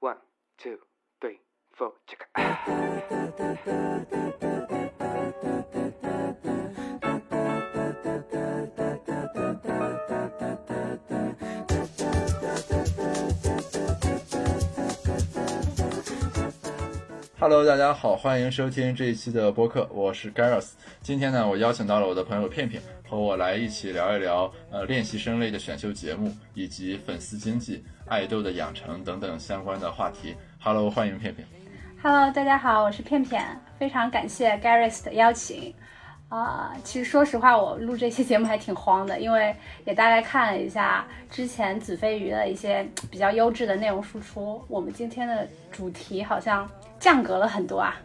One, two, three, four, check it. Hello，大家好，欢迎收听这一期的播客，我是 Gareth。今天呢，我邀请到了我的朋友片片，和我来一起聊一聊呃练习生类的选秀节目，以及粉丝经济、爱豆的养成等等相关的话题。Hello，欢迎片片。Hello，大家好，我是片片，非常感谢 Gareth 的邀请。啊、其实说实话，我录这期节目还挺慌的，因为也大概看了一下之前子非鱼的一些比较优质的内容输出，我们今天的主题好像降格了很多啊。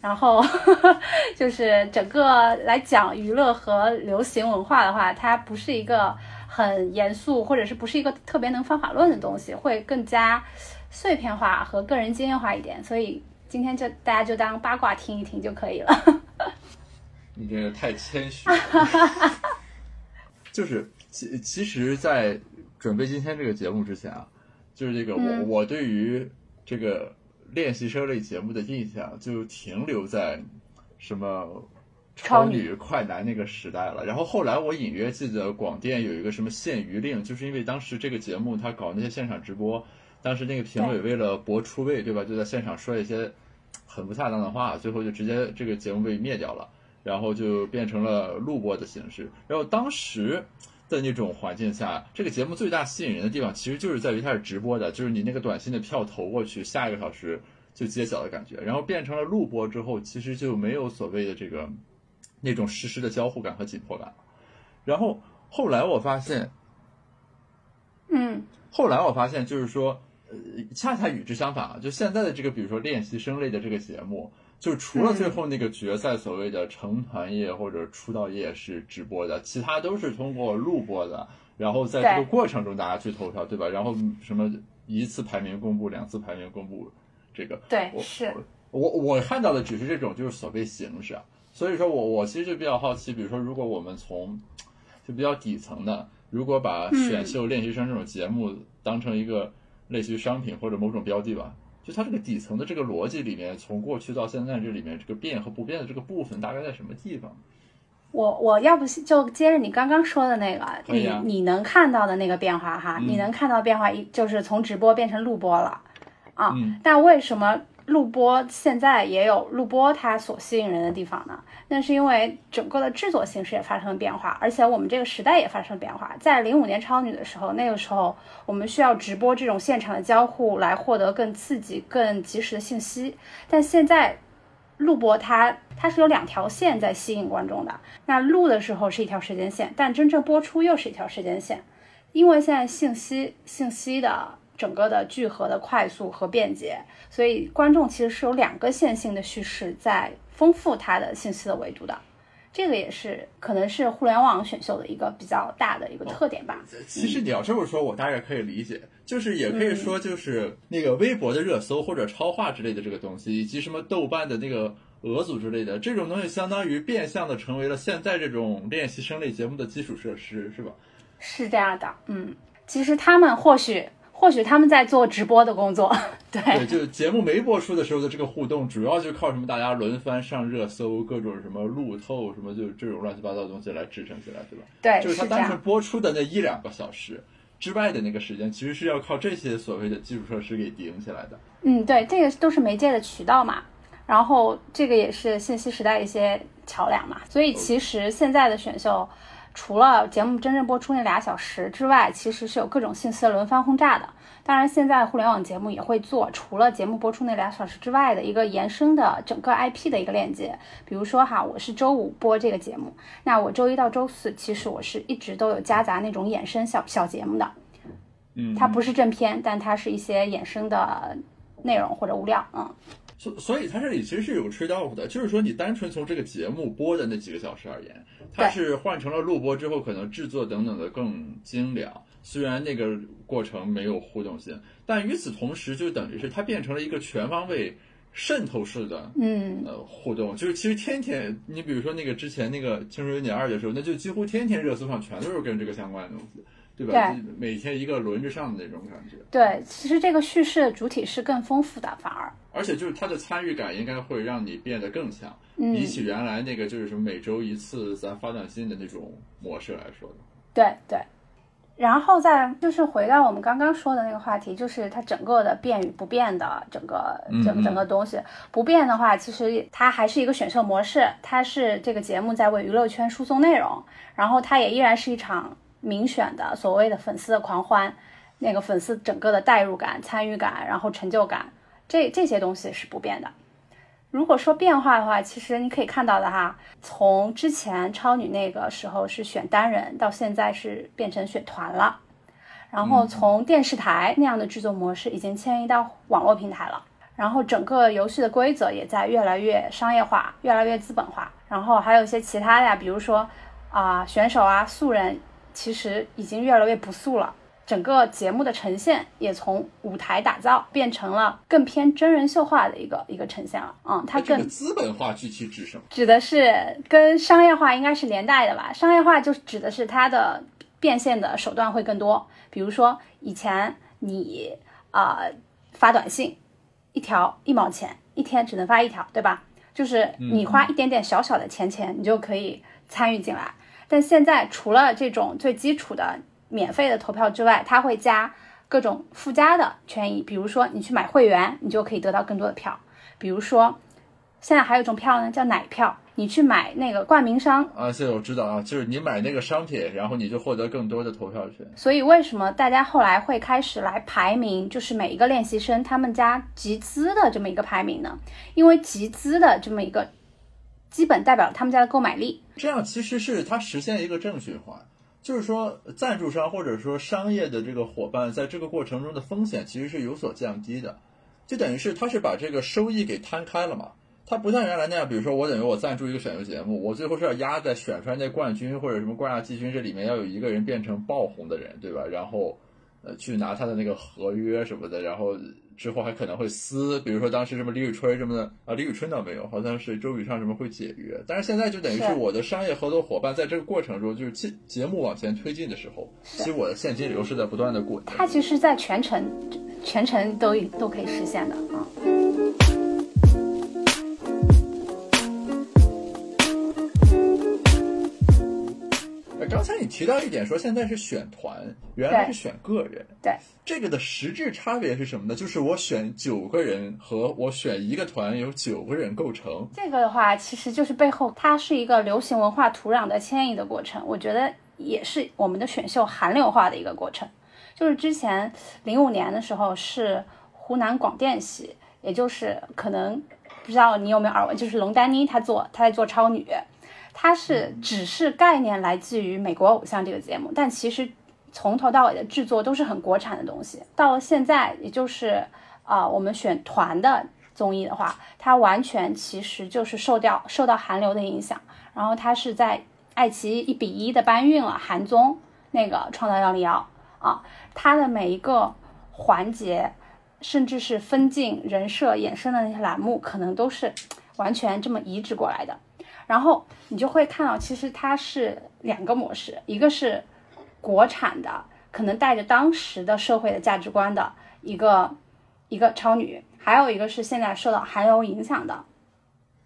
然后 就是整个来讲娱乐和流行文化的话，它不是一个很严肃，或者是不是一个特别能方法论的东西，会更加碎片化和个人经验化一点。所以今天就大家就当八卦听一听就可以了。你这个太谦虚了。就是其其实，在准备今天这个节目之前啊，就是这个我、嗯我对于这个练习生类节目的印象就停留在什么超女女、快男那个时代了。然后后来我隐约记得广电有一个什么限娱令，就是因为当时这个节目他搞那些现场直播，当时那个评委为了博出位，对吧？就在现场说一些很不恰当的话，最后就直接这个节目被灭掉了。然后就变成了录播的形式。然后当时的那种环境下，这个节目最大吸引人的地方，其实就是在于它是直播的，就是你那个短信的票投过去，下一个小时就揭晓的感觉。然后变成了录播之后，其实就没有所谓的这个那种实时的交互感和紧迫感。然后后来我发现，嗯后来我发现就是说，呃，恰恰与之相反啊，就现在的这个，比如说练习生类的这个节目，就除了最后那个决赛所谓的成团夜或者出道夜是直播的，其他都是通过录播的，然后在这个过程中大家去投票，对吧？然后什么一次排名公布，两次排名公布，这个我，对是，我我看到的只是这种就是所谓形式啊，所以说我我其实就比较好奇，比如说如果我们从就比较底层的，如果把选秀练习生这种节目当成一个类似于商品或者某种标的吧，就它这个底层的这个逻辑里面，从过去到现在这里面这个变和不变的这个部分大概在什么地方？我我要不就接着你刚刚说的那个，你你能看到的那个变化哈，嗯你能看到变化一就是从直播变成录播了啊。嗯但为什么录播现在也有录播它所吸引人的地方呢？那是因为整个的制作形式也发生了变化，而且我们这个时代也发生了变化。在零五年超女的时候，那个时候我们需要直播这种现场的交互来获得更刺激、更及时的信息，但现在录播它它是有两条线在吸引观众的。那录的时候是一条时间线，但真正播出又是一条时间线，因为现在信息信息的整个的聚合的快速和便捷，所以观众其实是有两个线性的叙事在丰富它的信息的维度的。这个也是可能是互联网选秀的一个比较大的一个特点吧。其实你要这么说，我大概可以理解，就是也可以说，就是那个微博的热搜或者超话之类的这个东西，以及什么豆瓣的那个俄组之类的这种东西，相当于变相的成为了现在这种练习生类节目的基础设施，是吧？是这样的，嗯，其实他们或许或许他们在做直播的工作，对对，就节目没播出的时候的这个互动，主要就靠什么大家轮番上热搜，各种什么路透什么，就这种乱七八糟的东西来支撑起来，对吧？对，就是它这样，单纯播出的那一两个小时之外的那个时间，其实是要靠这些所谓的基础设施给顶起来的。嗯，对，这个都是媒介的渠道嘛，然后这个也是信息时代一些桥梁嘛，所以其实现在的选秀。除了节目真正播出那俩小时之外，其实是有各种信息的轮番轰炸的。当然，现在互联网节目也会做，除了节目播出那俩小时之外的一个延伸的整个 IP 的一个链接。比如说哈，我是周五播这个节目，那我周一到周四其实我是一直都有夹杂那种衍生小小节目的，嗯，它不是正片，但它是一些衍生的内容或者物料，嗯。所所以它这里其实是有 trade off 的，就是说你单纯从这个节目播的那几个小时而言，它是换成了录播之后，可能制作等等的更精良。虽然那个过程没有互动性，但与此同时，就等于是它变成了一个全方位渗透式的嗯，呃互动，就是其实天天，你比如说那个之前那个《青春有你二》的时候，那就几乎天天热搜上全都是跟这个相关的东西。对吧？对每天一个轮着上的那种感觉，对，其实这个叙事的主体是更丰富的，反而，而且就是它的参与感应该会让你变得更强，嗯，比起原来那个就是什么每周一次咱发短信的那种模式来说的。对对。然后再就是回到我们刚刚说的那个话题，就是它整个的变与不变的整个整整个东西。不变的话，其实它还是一个选秀模式，它是这个节目在为娱乐圈输送内容，然后它也依然是一场民选的所谓的粉丝的狂欢，那个粉丝整个的代入感、参与感，然后成就感，这这些东西是不变的。如果说变化的话，其实你可以看到的哈，从之前超女那个时候是选单人，到现在是变成选团了。然后从电视台那样的制作模式已经迁移到网络平台了，然后整个游戏的规则也在越来越商业化，越来越资本化。然后还有一些其他的呀，比如说啊、选手啊素人，其实已经越来越不素了。整个节目的呈现也从舞台打造变成了更偏真人秀化的一个一个呈现了。嗯，它更这个资本化具体指什么？指的是跟商业化应该是连带的吧？商业化就指的是它的变现的手段会更多，比如说以前你啊、呃发短信一条一毛钱，一天只能发一条，对吧？就是你花一点点小小的钱钱，你就可以参与进来。但现在除了这种最基础的免费的投票之外，它会加各种附加的权益，比如说你去买会员，你就可以得到更多的票。比如说，现在还有一种票呢，叫奶票，你去买那个冠名商。啊，这我知道啊，就是你买那个商品，然后你就获得更多的投票权。所以为什么大家后来会开始来排名，就是每一个练习生他们家集资的这么一个排名呢？因为集资的这么一个基本代表了他们家的购买力。这样其实是它实现一个正循环，就是说赞助商或者说商业的这个伙伴在这个过程中的风险其实是有所降低的，就等于是他是把这个收益给摊开了嘛。它不像原来那样，比如说我等于我赞助一个选秀节目，我最后是要压在选出来那冠军或者什么冠亚季军这里面要有一个人变成爆红的人，对吧？然后呃去拿他的那个合约什么的，然后之后还可能会撕，比如说当时什么李宇春什么的啊，李宇春倒没有，好像是周笔畅什么会解约，但是现在就等于是是我的商业合作伙伴在这个过程中，就是节节目往前推进的时候，其实我的现金流是在不断的滚的。它其实，在全程全程都都可以实现的啊。提到一点，说现在是选团，原来是选个人。对，这个的实质差别是什么呢？就是我选九个人和我选一个团由九个人构成。这个的话，其实就是背后它是一个流行文化土壤的迁移的过程，我觉得也是我们的选秀韩流化的一个过程。就是之前零五年的时候是湖南广电系，也就是可能不知道你有没有耳闻，就是龙丹妮她做她在做超女，她是只是概念来自于美国偶像这个节目，但其实从头到尾的制作都是很国产的东西。到了现在，也就是啊、我们选团的综艺的话，它完全其实就是受掉受到韩流的影响，然后它是在爱奇艺一比一的搬运了韩综那个《创造幺零幺》啊，它的每一个环节，甚至是分镜、人设衍生的那些栏目，可能都是完全这么移植过来的。然后你就会看到，其实它是两个模式，一个是国产的，可能带着当时的社会的价值观的一个一个超女，还有一个是现在受到韩流影响的，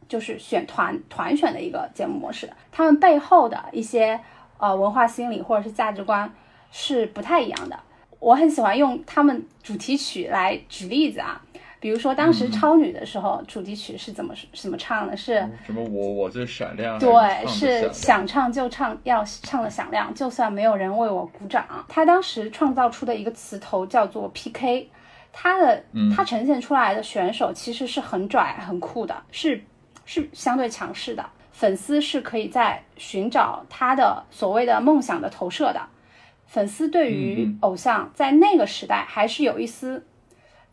就是选团团选的一个节目模式。他们背后的一些呃文化心理或者是价值观是不太一样的。我很喜欢用他们主题曲来举例子啊，比如说当时超女的时候，主题曲是怎么怎么唱的？是什么我我最闪亮，对，是想唱就唱，要唱的响亮，就算没有人为我鼓掌。他当时创造出的一个词头叫做 PK，他的他呈现出来的选手其实是很拽、很酷的，是是相对强势的。粉丝是可以在寻找他的所谓的梦想的投射的。粉丝对于偶像在那个时代还是有一丝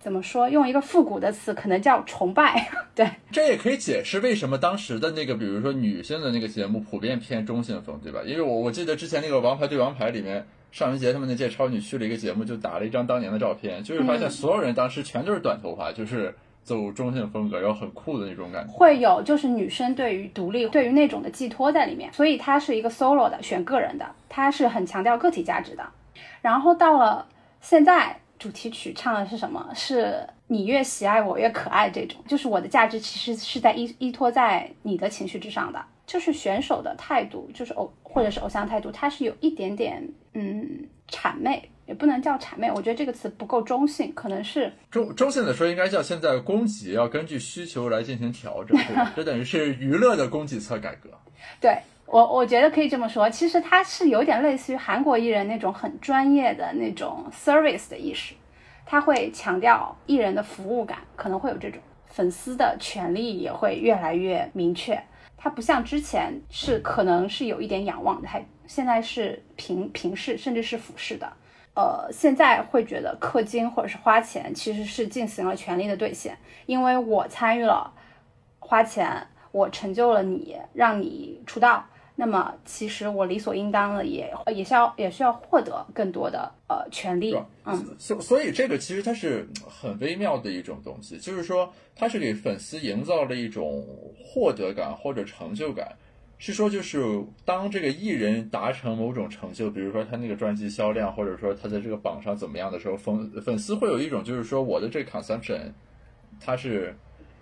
怎么说？用一个复古的词，可能叫崇拜。对，这也可以解释为什么当时的那个，比如说女性的那个节目普遍偏中性风，对吧？因为我我记得之前那个《王牌对王牌》里面，尚雯婕他们那届超女去了一个节目，就打了一张当年的照片，就是发现所有人当时全都是短头发，就是走中性风格，然后很酷的那种感觉。会有就是女生对于独立、对于那种的寄托在里面，所以它是一个 solo 的，选个人的，它是很强调个体价值的。然后到了现在，主题曲唱的是什么？是你越喜爱我越可爱这种，就是我的价值其实是在依依托在你的情绪之上的。就是选手的态度，就是偶或者是偶像态度，它是有一点点嗯谄媚，也不能叫谄媚，我觉得这个词不够中性，可能是中中性的说，应该叫现在供给要根据需求来进行调整，对吧？这等于是娱乐的供给侧改革。对我，我觉得可以这么说。其实他是有点类似于韩国艺人那种很专业的那种 service 的意识，他会强调艺人的服务感，可能会有这种粉丝的权利也会越来越明确。他不像之前是可能是有一点仰望的，还现在是平平视甚至是俯视的。呃，现在会觉得氪金或者是花钱其实是进行了权利的兑现，因为我参与了，花钱，我成就了你，让你出道。那么其实我理所应当的也也是要也需要获得更多的呃权利，嗯，所所以这个其实它是很微妙的一种东西，就是说它是给粉丝营造了一种获得感或者成就感，是说就是当这个艺人达成某种成就，比如说他那个专辑销量，或者说他在这个榜上怎么样的时候，粉粉丝会有一种就是说我的这个 consumption，它是。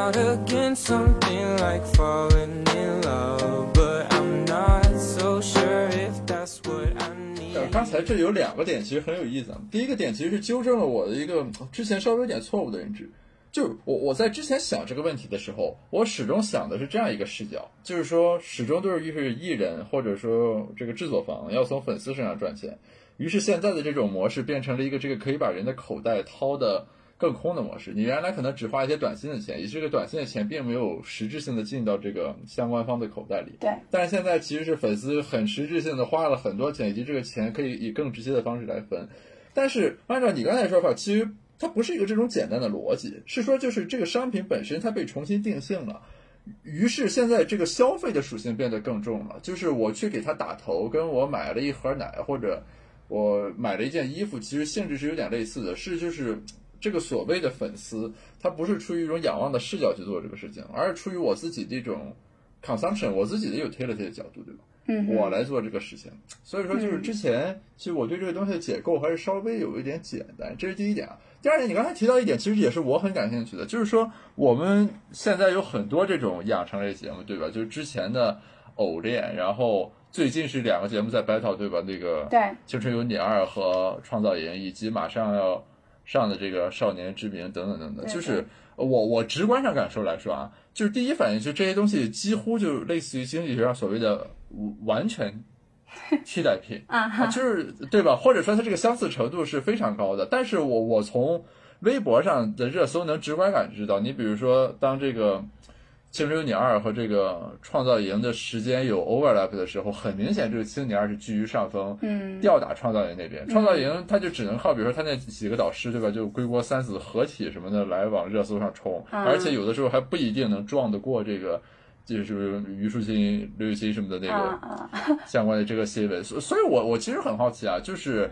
not against something like falling in love, but I'm not so sure if that's what I need. 刚才这有两个点，其实很有意思。第一个点其实是纠正了我的一个之前稍微有点错误的认知，就我我在之前想这个问题的时候，我始终想的是这样一个视角，就是说始终都是一是艺人或者说这个制作方要从粉丝身上赚钱，于是现在的这种模式变成了一个这个可以把人的口袋掏的。更空的模式，你原来可能只花一些短信的钱，也这个短信的钱并没有实质性的进到这个相关方的口袋里。对。但是现在其实是粉丝很实质性的花了很多钱，以及这个钱可以以更直接的方式来分。但是按照你刚才说法，其实它不是一个这种简单的逻辑，是说就是这个商品本身它被重新定性了，于是现在这个消费的属性变得更重了。就是我去给他打头，跟我买了一盒奶或者我买了一件衣服，其实性质是有点类似的，是就是。这个所谓的粉丝，他不是出于一种仰望的视角去做这个事情，而是出于我自己的一种 consumption，我自己的有 utility 的角度，对吧？嗯，我来做这个事情。所以说，就是之前其实我对这个东西的解构还是稍微有一点简单，这是第一点啊。第二点，你刚才提到一点，其实也是我很感兴趣的，就是说我们现在有很多这种养成类节目，对吧？就是之前的偶练，然后最近是两个节目在 battle，对吧？那个对《青春有你二》和《创造营》，以及马上要。上的这个少年之名等等等等，就是我我直观上感受来说啊，就是第一反应就这些东西几乎就类似于经济学上所谓的完全 替代品啊，就是对吧？或者说它这个相似程度是非常高的。但是我我从微博上的热搜能直观感知到，你比如说当这个。青春有你二和这个创造营的时间有 overlap 的时候，很明显这个青你二是居于上风，嗯，吊打创造营那边。创造营他就只能靠，比如说他那几个导师，对吧？就归国三子合体什么的来往热搜上冲，而且有的时候还不一定能撞得过这个，就是虞书欣、刘雨欣什么的那个 相关的这个新闻。所所以，我我其实很好奇啊，就是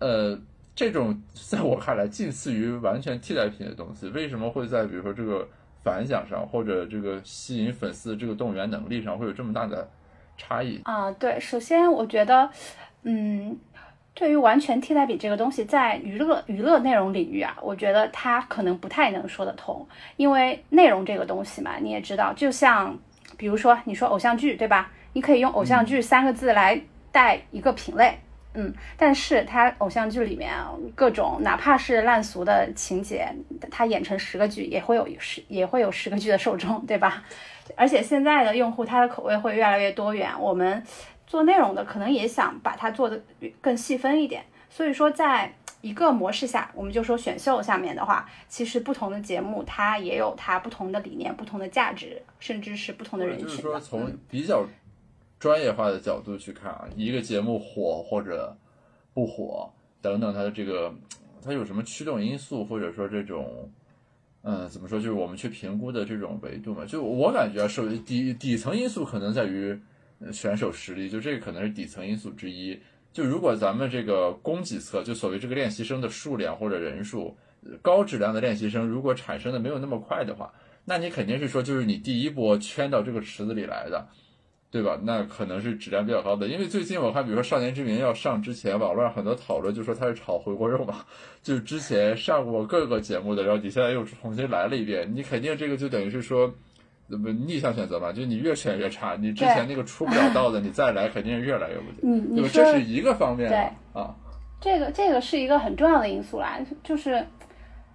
呃，这种在我看来近似于完全替代品的东西，为什么会在比如说这个？反响上或者这个吸引粉丝这个动员能力上会有这么大的差异啊？对，首先我觉得，嗯，对于完全替代品这个东西，在娱乐娱乐内容领域啊，我觉得它可能不太能说得通，因为内容这个东西嘛，你也知道，就像比如说你说偶像剧对吧？你可以用偶像剧三个字来带一个品类。但是他偶像剧里面各种哪怕是烂俗的情节，他演成十个剧也会有十也会有十个剧的受众，对吧？而且现在的用户他的口味会越来越多元，我们做内容的可能也想把它做的更细分一点。所以说，在一个模式下，我们就说选秀下面的话，其实不同的节目它也有它不同的理念、不同的价值，甚至是不同的人群。就是说从比较。专业化的角度去看啊，一个节目火或者不火等等，它的这个它有什么驱动因素，或者说这种，嗯，怎么说，就是我们去评估的这种维度嘛？就我感觉，首底底层因素可能在于选手实力，就这个可能是底层因素之一。就如果咱们这个供给侧，就所谓这个练习生的数量或者人数，高质量的练习生如果产生的没有那么快的话，那你肯定是说，就是你第一波圈到这个池子里来的。对吧？那可能是质量比较高的，因为最近我看，比如说《少年之名》要上之前，网络上很多讨论就说他是炒回锅肉嘛，就是之前上过各个节目的，然后你现在又重新来了一遍，你肯定这个就等于是说，怎么逆向选择嘛？就你越选越差，你之前那个出不了道的，你再来肯定是越来越不行。你你说这是一个方面啊，这个这个是一个很重要的因素啦，就是，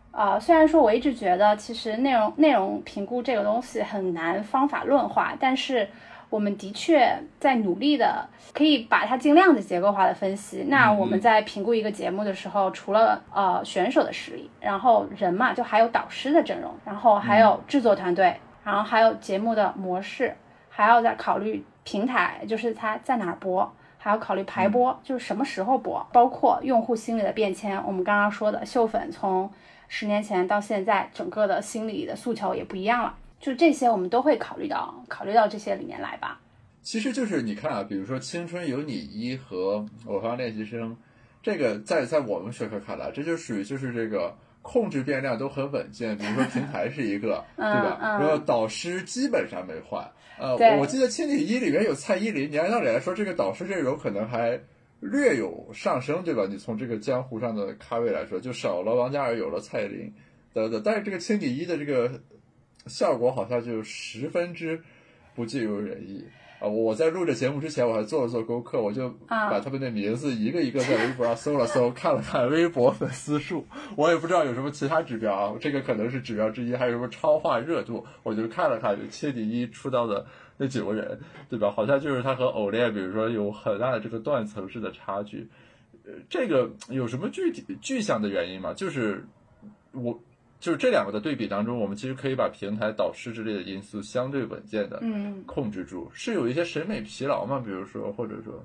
啊，虽然说我一直觉得其实内容内容评估这个东西很难方法论化，但是。我们的确在努力的，可以把它尽量的结构化的分析。那我们在评估一个节目的时候，除了呃选手的实力，然后人嘛，就还有导师的阵容，然后还有制作团队，然后还有节目的模式，还要再考虑平台，就是它在哪儿播，还要考虑排播，就是什么时候播，包括用户心理的变迁。我们刚刚说的秀粉从十年前到现在，整个的心理的诉求也不一样了。就这些，我们都会考虑到，考虑到这些里面来吧。其实就是你看啊，比如说《青春有你一》和《我方练习生》，这个在在我们学科看来，这就属于就是这个控制变量都很稳健。比如说平台是一个，对吧？然后导师基本上没换。呃，我记得《青你一》里面有蔡依林，你按道理来说，这个导师阵容可能还略有上升，对吧？你从这个江湖上的咖位来说，就少了王嘉尔，有了蔡依林，等等。但是这个《青你一》的这个。效果好像就十分之不尽如人意啊！我在录这节目之前，我还做了做功课，我就把他们的名字一个一个在微博上搜了搜，看了看微博粉丝数，我也不知道有什么其他指标啊，这个可能是指标之一，还有什么超话热度，我就看了看，就切底一出道的那九个人，对吧？好像就是他和偶练，比如说有很大的这个断层式的差距，呃，这个有什么具体具象的原因吗？就是我。就是这两个的对比当中，我们其实可以把平台导师之类的因素相对稳健的控制住。是有一些审美疲劳吗？比如说，或者说，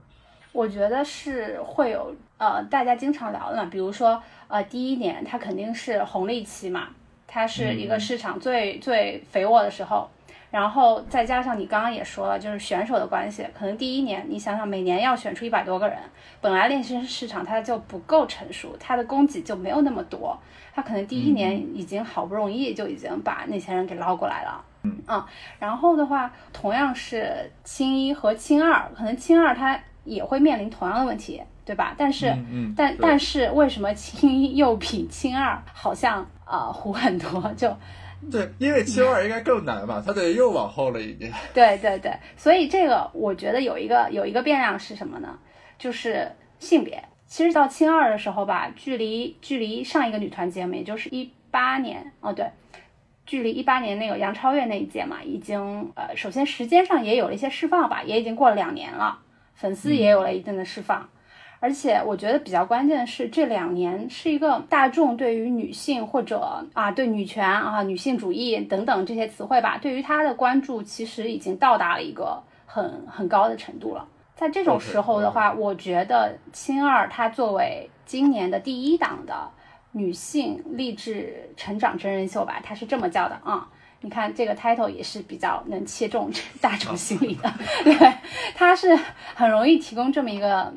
我觉得是会有呃，大家经常聊的嘛。比如说，呃，第一年它肯定是红利期嘛，它是一个市场最最肥沃的时候。然后再加上你刚刚也说了，就是选手的关系，可能第一年你想想，每年要选出一百多个人，本来练习生市场它就不够成熟，它的供给就没有那么多，它可能第一年已经好不容易就已经把那些人给捞过来了。嗯啊，然后的话，同样是青一和青二，可能青二他也会面临同样的问题，对吧？但是，但但是为什么青一又比青二好像啊糊很多？就。对，因为青二应该更难吧，他得又往后了一点。对对对，所以这个我觉得有一个有一个变量是什么呢？就是性别。其实到青二的时候吧，距离距离上一个女团节目，也就是一八年哦，对，距离一八年那个杨超越那一届嘛，已经呃，首先时间上也有了一些释放吧，也已经过了两年了，粉丝也有了一定的释放。而且我觉得比较关键的是，这两年是一个大众对于女性或者啊对女权啊女性主义等等这些词汇吧，对于它的关注其实已经到达了一个很很高的程度了。在这种时候的话，我觉得青二它作为今年的第一档的女性励志成长真人秀吧，它是这么叫的啊。你看这个 title 也是比较能切中 大众心理的，对，它是很容易提供这么一个。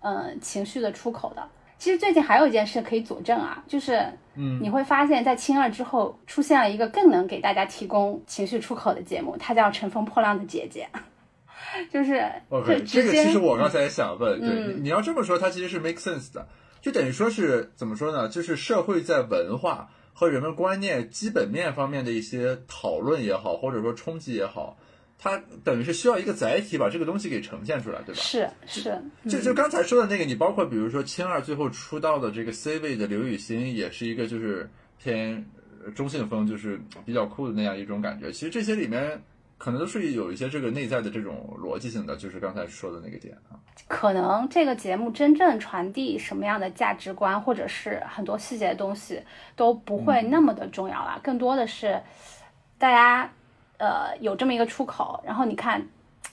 嗯，情绪的出口的。其实最近还有一件事可以佐证啊，就是，嗯，你会发现在青二之后出现了一个更能给大家提供情绪出口的节目，它叫《乘风破浪的姐姐》，就是，这个其实我刚才也想问，对，你要这么说，它其实是 make sense 的，就等于说是怎么说呢？就是社会在文化和人们观念基本面方面的一些讨论也好，或者说冲击也好。它等于是需要一个载体把这个东西给呈现出来，对吧？是是，就就刚才说的那个，你包括比如说青二最后出道的这个 C 位的刘雨昕，也是一个就是偏中性风，就是比较酷的那样一种感觉。其实这些里面可能都是有一些这个内在的这种逻辑性的，就是刚才说的那个点啊。可能这个节目真正传递什么样的价值观，或者是很多细节的东西都不会那么的重要了，更多的是大家。呃，有这么一个出口，然后你看，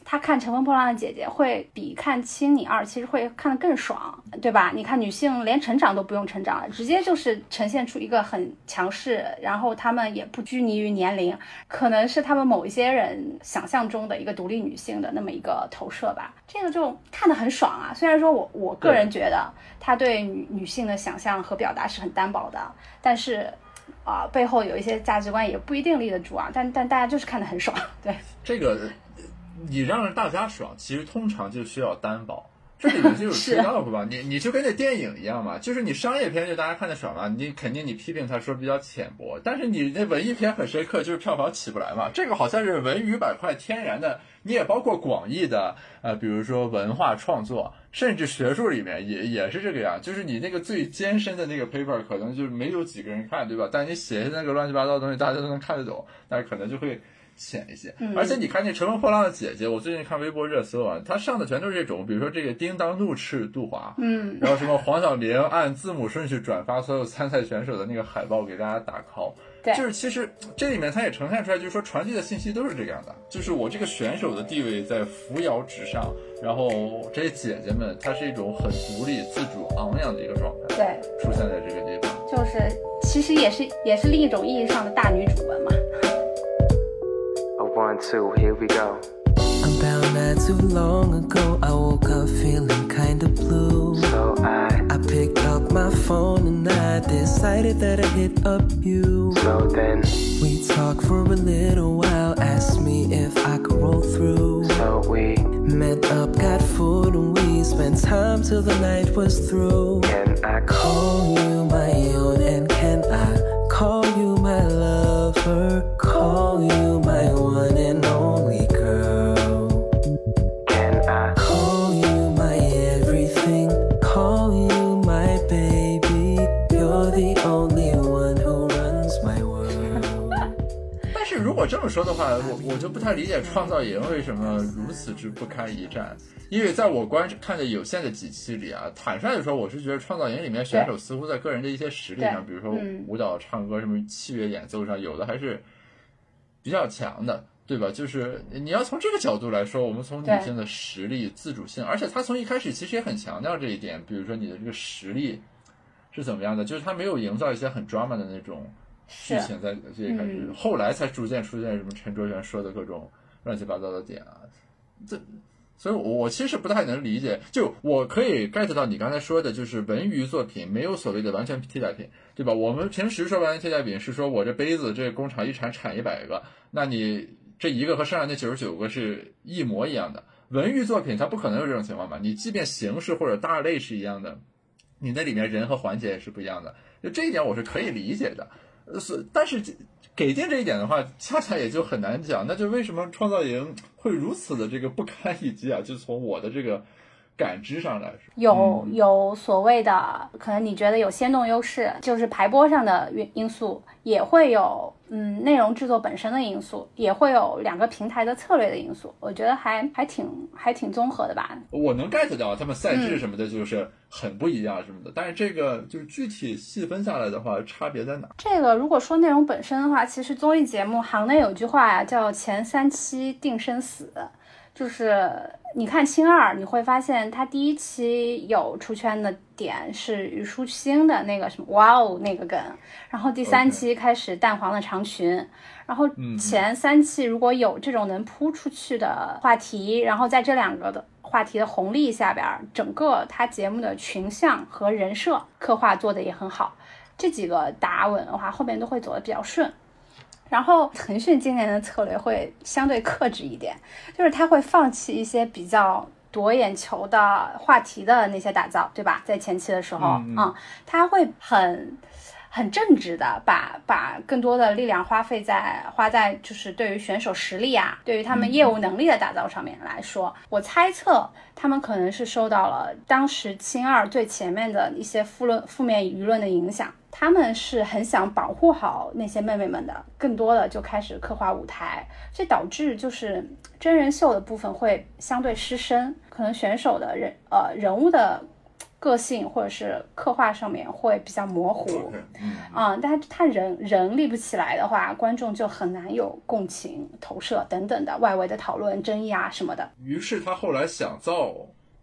他看《乘风破浪的姐姐》会比看《青你二》其实会看得更爽，对吧？你看女性连成长都不用成长了，直接就是呈现出一个很强势，然后她们也不拘泥于年龄，可能是他们某一些人想象中的一个独立女性的那么一个投射吧。这个就看得很爽啊！虽然说我我个人觉得他对女女性的想象和表达是很单薄的，但是。啊，背后有一些价值观也不一定立得住啊，但但大家就是看得很爽，对。这个，你让大家爽，其实通常就需要担保，这里面就有 trade off 吧，你你就跟那电影一样嘛，就是你商业片就大家看的爽嘛，你肯定你批评他说比较浅薄，但是你那文艺片很深刻，就是票房起不来嘛，这个好像是文娱板块天然的，你也包括广义的，呃，比如说文化创作。甚至学术里面也也是这个样，就是你那个最艰深的那个 paper 可能就是没有几个人看，对吧？但你写的那个乱七八糟的东西，大家都能看得懂，但是可能就会浅一些。而且你看那《乘风破浪的姐姐》，我最近看微博热搜啊，她上的全都是这种，比如说这个叮当怒斥杜华，嗯，然后什么黄晓明按字母顺序转发所有参赛选手的那个海报给大家打 call。就是其实这里面它也呈现出来，就是说传递的信息都是这样的，就是我这个选手的地位在扶摇直上，然后这些姐姐们她是一种很独立、自主、昂扬的一个状态，对，出现在这个地方，就是其实也是也是另一种意义上的大女主们嘛。One two here we go. About not too long ago, I woke up feeling kinda blue. So I I picked up my phone and I decided that I'd hit up you. so then We talked for a little while, asked me if I could roll through. so we Met up, got food, and we spent time till the night was through. can I call Call you my own, and can I call you my lover? Call you 果这么说的话，我我就不太理解创造营为什么如此之不堪一战。因为在我观看的有限的几期里啊，坦率的说，我是觉得创造营里面选手似乎在个人的一些实力上，比如说嗯舞蹈、唱歌、什么器乐演奏上，有的还是比较强的，对吧？就是你要从这个角度来说，我们从女性的实力、自主性，而且她从一开始其实也很强调这一点，比如说你的这个实力是怎么样的，就是他没有营造一些很 drama 的那种剧情在最开始，嗯后来才逐渐出现什么陈卓璇说的各种乱七八糟的点啊，这。所以我，我其实不太能理解。就我可以 get 到你刚才说的，就是文娱作品没有所谓的完全替代品，对吧？我们平时说完全替代品是说我这杯子这工厂一产产一百个，那你这一个和剩下那九十九个是一模一样的。文娱作品它不可能有这种情况吧？你即便形式或者大类是一样的，你那里面人和环节也是不一样的。就这一点我是可以理解的。呃，是，但是给定这一点的话，恰恰也就很难讲。那就为什么创造营会如此的这个不堪一击啊？就从我的这个感知上来说，有有所谓的，可能你觉得有先动优势，就是排播上的因因素，也会有嗯内容制作本身的因素，也会有两个平台的策略的因素。我觉得还还挺还挺综合的吧。我能 get 到他们赛制什么的，就是很不一样什么的。但是这个就是具体细分下来的话，差别在哪？这个如果说内容本身的话，其实综艺节目行内有句话呀，叫前三期定生死，就是你看《青二》，你会发现他第一期有出圈的点是虞书欣的那个什么哇哦那个梗，然后第三期开始淡黄的长裙，然后嗯前三期如果有这种能扑出去的话题，然后在这两个的话题的红利下边儿，整个他节目的群像和人设刻画做的也很好。这几个打稳的话，后面都会走得比较顺。然后腾讯今年的策略会相对克制一点，就是它会放弃一些比较夺眼球的话题的那些打造，对吧？在前期的时候，嗯嗯它会很很正直的把把更多的力量花费在花在就是对于选手实力啊，对于他们业务能力的打造上面来说，我猜测他们可能是受到了当时青二最前面的一些负论负面舆论的影响。他们是很想保护好那些妹妹们的，更多的就开始刻画舞台，这导致就是真人秀的部分会相对失声，可能选手的人呃人物的个性或者是刻画上面会比较模糊。OK，嗯，嗯，但是他人人立不起来的话，观众就很难有共情、投射等等的外围的讨论、争议啊什么的。于是他后来想造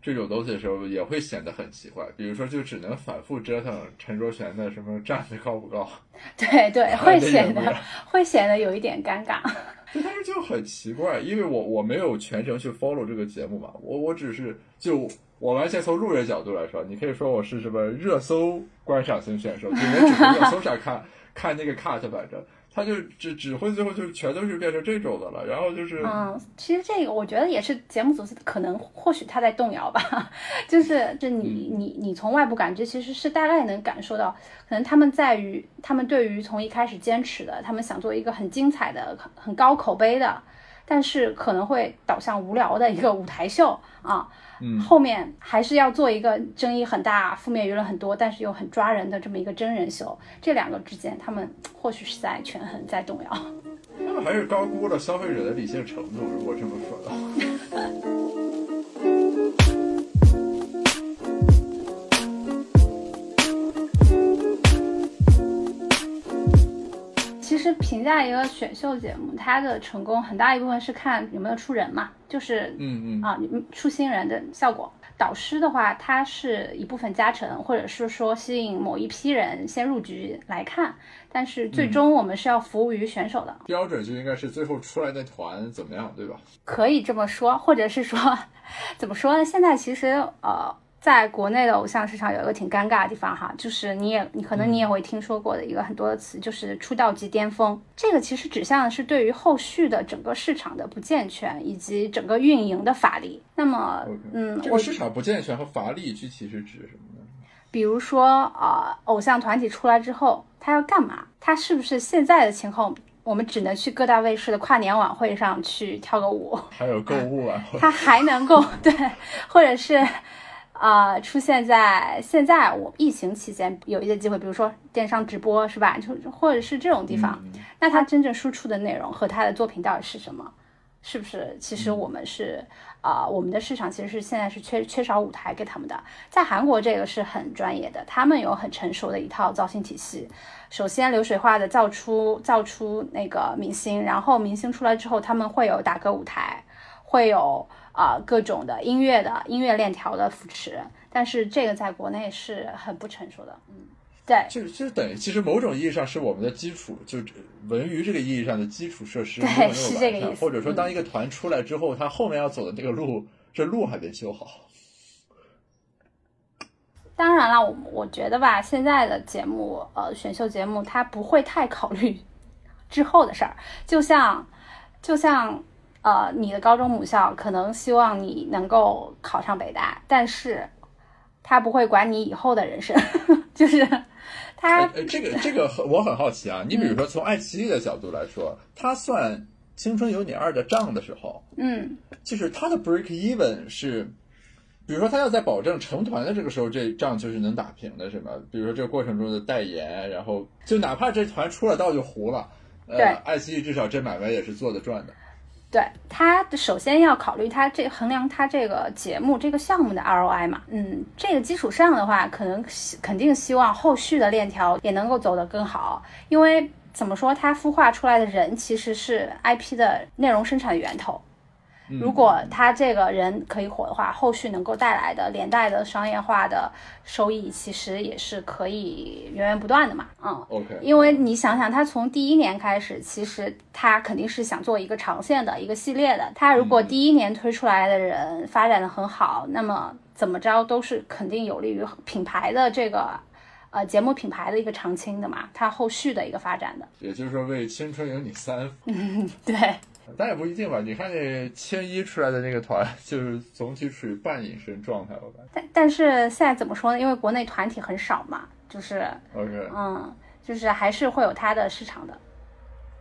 这种东西的时候，也会显得很奇怪。比如说，就只能反复折腾陈卓璇的什么站得高不高，对对，会 显得会显得有一点尴尬。对，但是就很奇怪，因为我我没有全程去 follow 这个节目嘛，我我只是就我完全从路人角度来说，你可以说我是什么热搜观赏型选手，就我只从热搜上看看那个 cut，反正他就只只会最后就全都是变成这种的了，然后就是嗯，其实这个我觉得也是节目组可能或许他在动摇吧，就是这你你你从外部感知其实是大概能感受到，可能他们在于他们对于从一开始坚持的，他们想做一个很精彩的、很很高口碑的，但是可能会导向无聊的一个舞台秀啊。嗯后面还是要做一个争议很大、负面舆论很多，但是又很抓人的这么一个真人秀。这两个之间，他们或许是在权衡、在动摇。他们还是高估了消费者的理性程度，如果这么说的话。其实评价一个选秀节目，它的成功很大一部分是看有没有出人嘛，就是嗯嗯啊，出新人的效果。导师的话，它是一部分加成，或者是说吸引某一批人先入局来看，但是最终我们是要服务于选手的，标准就应该是最后出来的团怎么样，对吧？可以这么说，或者是说，怎么说呢？现在其实呃，在国内的偶像市场有一个挺尴尬的地方哈，就是你也你可能你也会听说过的一个很多的词，就是出道即巅峰。这个其实指向的是对于后续的整个市场的不健全以及整个运营的乏力。那么嗯，我这个市场不健全和乏力具体是指什么呢？比如说呃，偶像团体出来之后，他要干嘛？他是不是现在的情况？我们只能去各大卫视的跨年晚会上去跳个舞，还有购物啊，他还能够对，或者是呃出现在现在我疫情期间有一些机会，比如说电商直播是吧？就或者是这种地方，那他真正输出的内容和他的作品到底是什么？是不是？其实我们是啊、呃我们的市场其实是现在是缺缺少舞台给他们的。在韩国这个是很专业的，他们有很成熟的一套造星体系。首先流水化的造出造出那个明星，然后明星出来之后，他们会有打歌舞台，会有啊、呃各种的音乐的音乐链条的扶持，但是这个在国内是很不成熟的。嗯，对就就等于其实某种意义上是我们的基础，就文娱这个意义上的基础设施对没有那么是这个完善意思或者说当一个团出来之后，他后面要走的这个路，这路还得修好。当然了，我我觉得吧，现在的节目，呃，选秀节目它不会太考虑之后的事儿，就像就像呃，你的高中母校可能希望你能够考上北大，但是他不会管你以后的人生，就是他这个这个我很好奇啊，你比如说从爱奇艺的角度来说，他算《青春有你二》的账的时候，嗯就是他的 break even 是，比如说他要在保证成团的这个时候，这账就是能打平的，是吗？比如说这个过程中的代言，然后就哪怕这团出了道就糊了，呃，爱奇艺至少这买卖也是做得赚的。对他首先要考虑他这衡量他这个节目这个项目的 ROI 嘛，嗯，这个基础上的话，可能肯定希望后续的链条也能够走得更好，因为怎么说，他孵化出来的人其实是 IP 的内容生产源头。嗯如果他这个人可以火的话，后续能够带来的连带的商业化的收益，其实也是可以源源不断的嘛。嗯，OK，因为你想想，他从第一年开始，其实他肯定是想做一个长线的一个系列的。他如果第一年推出来的人发展的很好，那么怎么着都是肯定有利于品牌的这个呃节目品牌的一个长青的嘛，它后续的一个发展的。也就是说为《青春有你三》嗯 对，但也不一定吧。你看那青衣出来的那个团，就是总体处于半隐身状态，我感觉。但但是现在怎么说呢？因为国内团体很少嘛，就是 OK，嗯，就是还是会有它的市场的。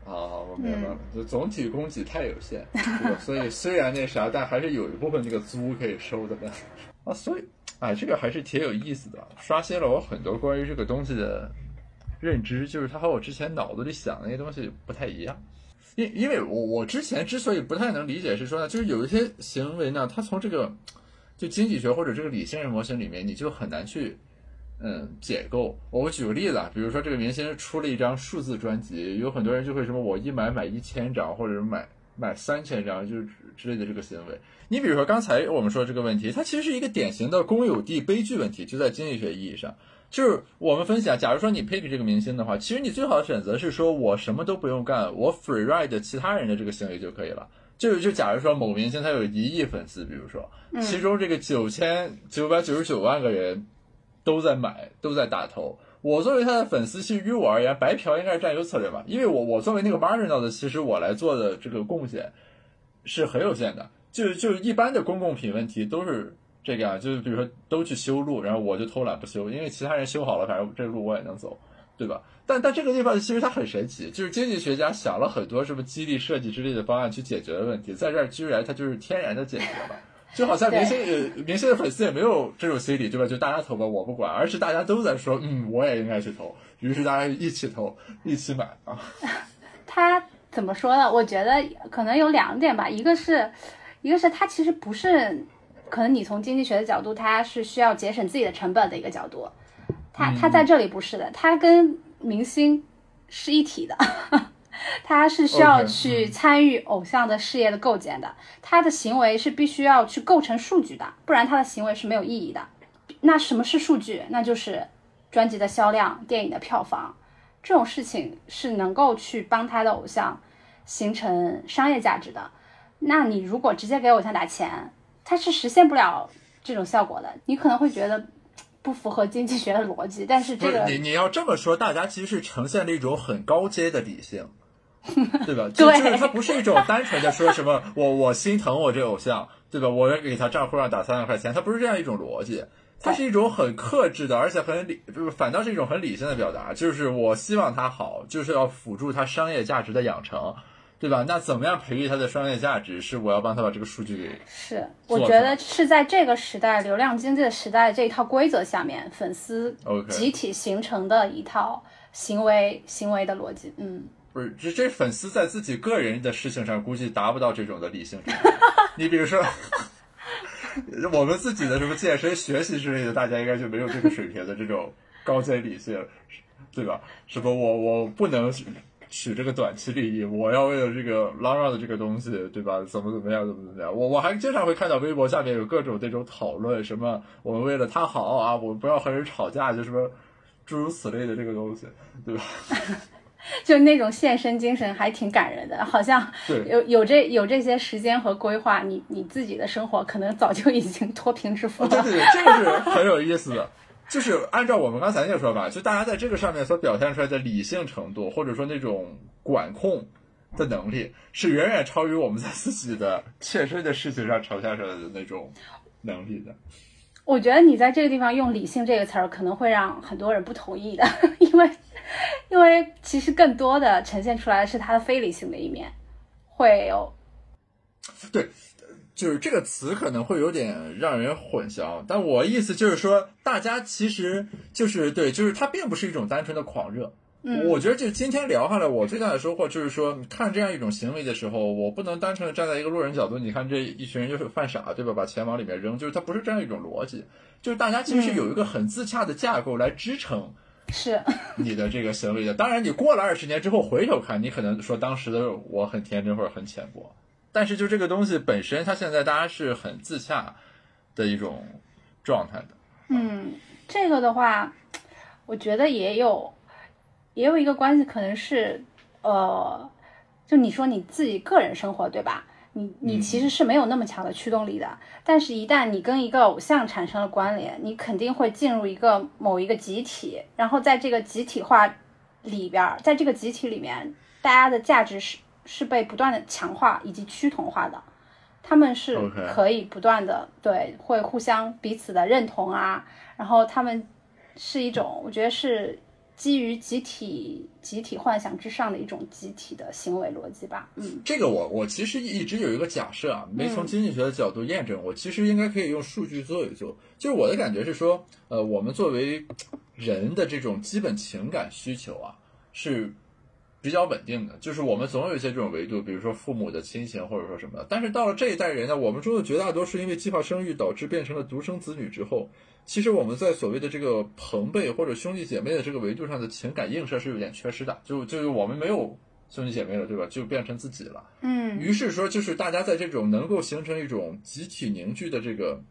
好，我明白了，就总体供给太有限，所以虽然那啥，但还是有一部分那个租可以收的呢。啊，所以，哎，这个还是挺有意思的，刷新了我很多关于这个东西的认知，就是它和我之前脑子里想的那些东西不太一样。因因为我我之前之所以不太能理解，是说呢，就是有一些行为呢，它从这个。就经济学或者这个理性人模型里面，你就很难去嗯解构。我举个例子啊，比如说这个明星出了一张数字专辑，有很多人就会什么我一买买一千张，或者是买买三千张，就是之类的这个行为。你比如说刚才我们说这个问题，它其实是一个典型的公有地悲剧问题，就在经济学意义上。就是我们分析啊，假如说你 pick 这个明星的话，其实你最好的选择是说我什么都不用干，我 free ride 其他人的这个行为就可以了。就就假如说某明星他有一亿粉丝，比如说，其中这个九千九百九十九万个人都在买，都在打头。我作为他的粉丝，其实于我而言，白嫖应该是占优策略吧，因为我我作为那个 marginal 的，其实我来做的这个贡献是很有限的。就就一般的公共品问题都是这个样，就是比如说都去修路，然后我就偷懒不修，因为其他人修好了，反正这路我也能走，对吧？但但这个地方其实它很神奇，就是经济学家想了很多什么激励设计之类的方案去解决的问题，在这儿居然它就是天然的解决了。就好像明星呃明星的粉丝也没有这种心理，对吧？就大家投吧，我不管，而是大家都在说，嗯，我也应该去投，于是大家一起投，一起买啊。他怎么说呢？我觉得可能有两点吧，一个是，一个是他其实不是，可能你从经济学的角度，他是需要节省自己的成本的一个角度，他他在这里不是的，他跟明星是一体的，他是需要去参与偶像的事业的构建的，他的行为是必须要去构成数据的，不然他的行为是没有意义的。那什么是数据？那就是专辑的销量、电影的票房。这种事情是能够去帮他的偶像形成商业价值的。那你如果直接给偶像打钱，他是实现不了这种效果的。你可能会觉得不符合经济学的逻辑，但是这个你你要这么说，大家其实是呈现了一种很高阶的理性，对吧？就就是他不是一种单纯的说什么我我心疼我这偶像，对吧？我要给他账户上打三万块钱，他不是这样一种逻辑。它是一种很克制的，而且很理，就是反倒是一种很理性的表达，就是我希望他好，就是要辅助他商业价值的养成，对吧？那怎么样培育他的商业价值？是我要帮他把这个数据给是，我觉得是在这个时代，流量经济的时代这一套规则下面，粉丝集体形成的一套行为行为的逻辑。嗯，不是，这这粉丝在自己个人的事情上估计达不到这种的理性程度。你比如说，我们自己的什么健身、学习之类的，大家应该就没有这个水平的这种高阶理性，对吧？什么我我不能取这个短期利益，我要为了这个 long run 的这个东西，对吧？怎么怎么样，怎么怎么样？我我还经常会看到微博下面有各种那种讨论，什么我们为了他好啊，我们不要和人吵架，就什么诸如此类的这个东西，对吧？就那种献身精神还挺感人的，好像有有这有这些时间和规划，你你自己的生活可能早就已经脱贫致富了。对对，这个是很有意思的。就是按照我们刚才那个说法，就大家在这个上面所表现出来的理性程度，或者说那种管控的能力，是远远超于我们在自己的切身的事情上呈现出来的那种能力的。我觉得你在这个地方用“理性”这个词儿，可能会让很多人不同意的，因为因为其实更多的呈现出来的是他的非理性的一面，会有对，就是这个词可能会有点让人混淆，但我意思就是说，大家其实就是对，就是它并不是一种单纯的狂热。嗯我觉得就今天聊下来，我最大的收获就是说，看这样一种行为的时候，我不能单纯的站在一个路人角度，你看这一群人就是犯傻，对吧？把钱往里面扔，就是它不是这样一种逻辑，就是大家其实是有一个很自洽的架构来支撑是你的这个行为的。当然，你过了二十年之后回头看，你可能说当时的我很天真或者很浅薄，但是就这个东西本身，它现在大家是很自洽的一种状态的。嗯，这个的话，我觉得也有也有一个关系，可能是呃，就你说你自己个人生活对吧？你你其实是没有那么强的驱动力的，但是一旦你跟一个偶像产生了关联，你肯定会进入一个某一个集体，然后在这个集体化里边儿，在这个集体里面，大家的价值是是被不断的强化以及趋同化的。他们是可以不断的对，会互相彼此的认同啊，然后他们是一种，我觉得是基于集体集体幻想之上的一种集体的行为逻辑吧。嗯这个我我其实一直有一个假设啊，没从经济学的角度验证，我其实应该可以用数据做一做。就是我的感觉是说，呃，我们作为人的这种基本情感需求啊，是比较稳定的，就是我们总有一些这种维度，比如说父母的亲情或者说什么的。但是到了这一代人呢，我们中的绝大多数因为计划生育导致变成了独生子女之后，其实我们在所谓的这个朋辈或者兄弟姐妹的这个维度上的情感映射是有点缺失的，就就是我们没有兄弟姐妹了，对吧？就变成自己了。嗯于是说，就是大家在这种能够形成一种集体凝聚的这个，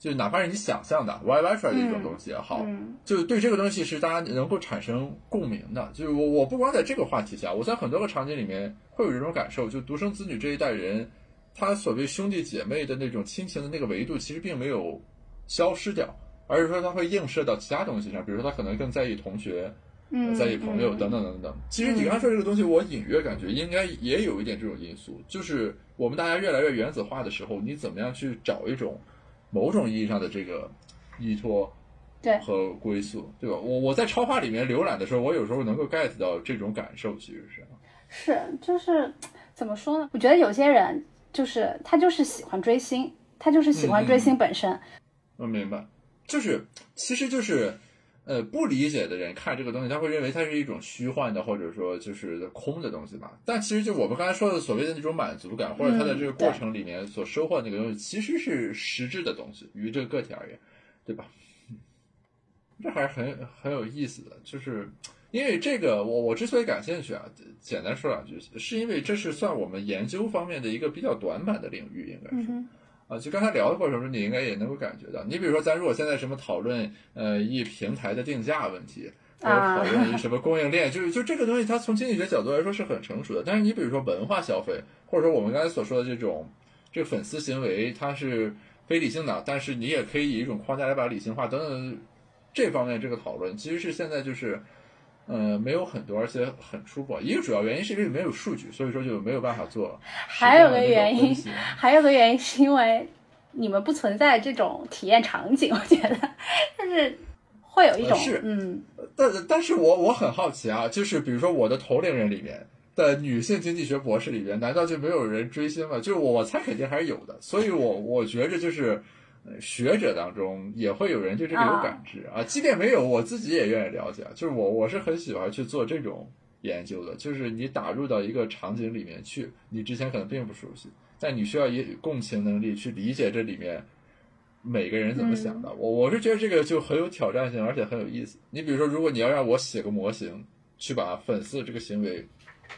就哪怕是你想象的 YY 出来的一种东西也好，嗯就对这个东西是大家能够产生共鸣的。就是我我不光在这个话题下，我在很多个场景里面会有这种感受，就独生子女这一代人，他所谓兄弟姐妹的那种亲情的那个维度，其实并没有消失掉，而是说他会映射到其他东西上，比如说他可能更在意同学。嗯，在意朋友等等等等。其实你刚才说这个东西，我隐约感觉应该也有一点这种因素，就是我们大家越来越原子化的时候，你怎么样去找一种某种意义上的这个依托对和归宿，对吧？我我在超话里面浏览的时候，我有时候能够 get 到这种感受，其实是。是，就是怎么说呢？我觉得有些人就是他就是喜欢追星，他就是喜欢追星本身。我明白，就是其实就是。呃，不理解的人看这个东西，他会认为它是一种虚幻的，或者说就是空的东西吧。但其实就我们刚才说的所谓的那种满足感，或者他在这个过程里面所收获的那个东西，其实是实质的东西，于这个个体而言，对吧？这还是很很有意思的，就是因为这个，我我之所以感兴趣啊，简单说两句，是因为这是算我们研究方面的一个比较短板的领域，应该是。嗯啊，就刚才聊的过程中，你应该也能够感觉到。你比如说，咱如果现在什么讨论呃一平台的定价问题，或者讨论一 什么供应链，就是就这个东西，它从经济学角度来说是很成熟的。但是你比如说文化消费，或者说我们刚才所说的这种这个粉丝行为，它是非理性的，但是你也可以以一种框架来把它理性化等等这方面这个讨论，其实是现在就是。呃，没有很多，而且很初步。一个主要原因是因为没有数据，所以说就没有办法做。还有个原因，还有个原因是因为你们不存在这种体验场景，我觉得就是会有一种、呃、是嗯，但但是我我很好奇啊，就是比如说我的同龄人里面的女性经济学博士里面，难道就没有人追星吗？就是我我猜肯定还是有的，所以我我觉着就是。学者当中也会有人对这个有感知啊，即便没有，我自己也愿意了解。就是我我是很喜欢去做这种研究的，就是你打入到一个场景里面去，你之前可能并不熟悉，但你需要以共情能力去理解这里面每个人怎么想的。我我是觉得这个就很有挑战性，而且很有意思。你比如说，如果你要让我写个模型，去把粉丝这个行为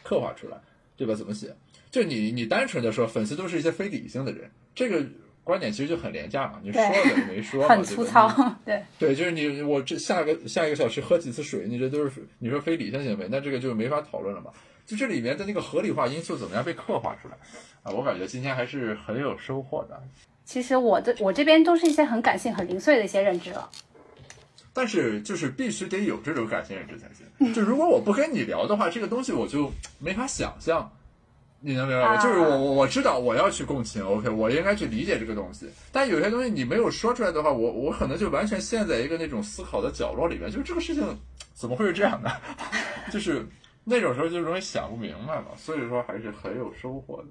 刻画出来，对吧？怎么写？就你你单纯的说粉丝都是一些非理性的人，这个。观点其实就很廉价嘛，你说了等于没说嘛，很粗糙，对对，就是你我这下个下一个小时喝几次水，你这都是你说非理性行为，那这个就没法讨论了嘛。就这里面的那个合理化因素怎么样被刻画出来啊？我感觉今天还是很有收获的。其实我的我这边都是一些很感性、很零碎的一些认知了。但是就是必须得有这种感性认知才行。就如果我不跟你聊的话，这个东西我就没法想象。你能明白吗？就是我我我知道我要去共情，OK，我应该去理解这个东西。但有些东西你没有说出来的话，我我可能就完全陷在一个那种思考的角落里面，就是这个事情怎么会是这样的？就是那种时候就容易想不明白嘛。所以说还是很有收获的。